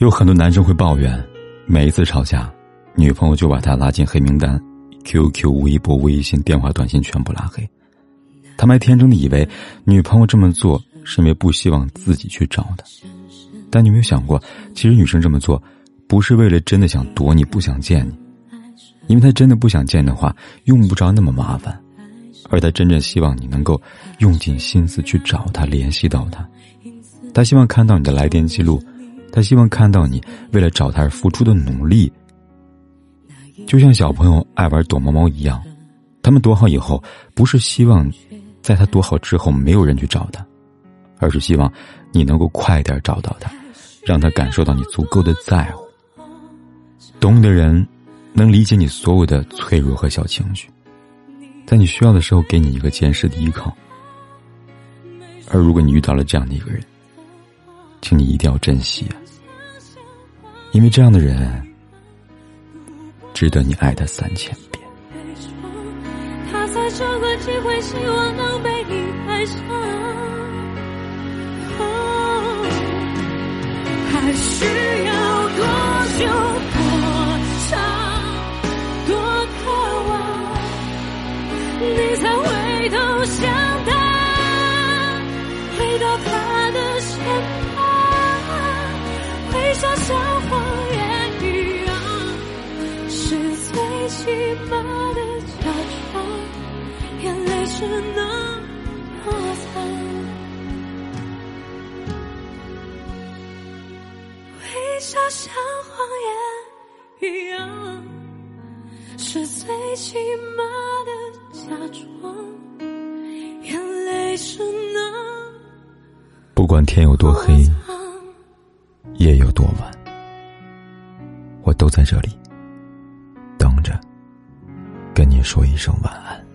有很多男生会抱怨，每一次吵架，女朋友就把他拉进黑名单，QQ、微博、微信、电话、短信全部拉黑。他们还天真的以为女朋友这么做是因为不希望自己去找他，但你有没有想过，其实女生这么做不是为了真的想躲你不想见你。因为她真的不想见的话，用不着那么麻烦，而她真正希望你能够用尽心思去找她，联系到她，她希望看到你的来电记录，他希望看到你为了找他而付出的努力。就像小朋友爱玩躲猫猫一样，他们躲好以后，不是希望在他躲好之后没有人去找他，而是希望你能够快点找到他，让他感受到你足够的在乎。懂你的人。能理解你所有的脆弱和小情绪，在你需要的时候给你一个坚实的依靠。而如果你遇到了这样的一个人，请你一定要珍惜啊，因为这样的人值得你爱他三千遍。他在这个机会，希望能被你爱上，还需要多久？你才回头想起码的假装，眼泪只能躲藏，微笑像谎言一样，是最起码的。假装，眼泪只能不管天有多黑，夜有多晚，我都在这里，跟你说一声晚安。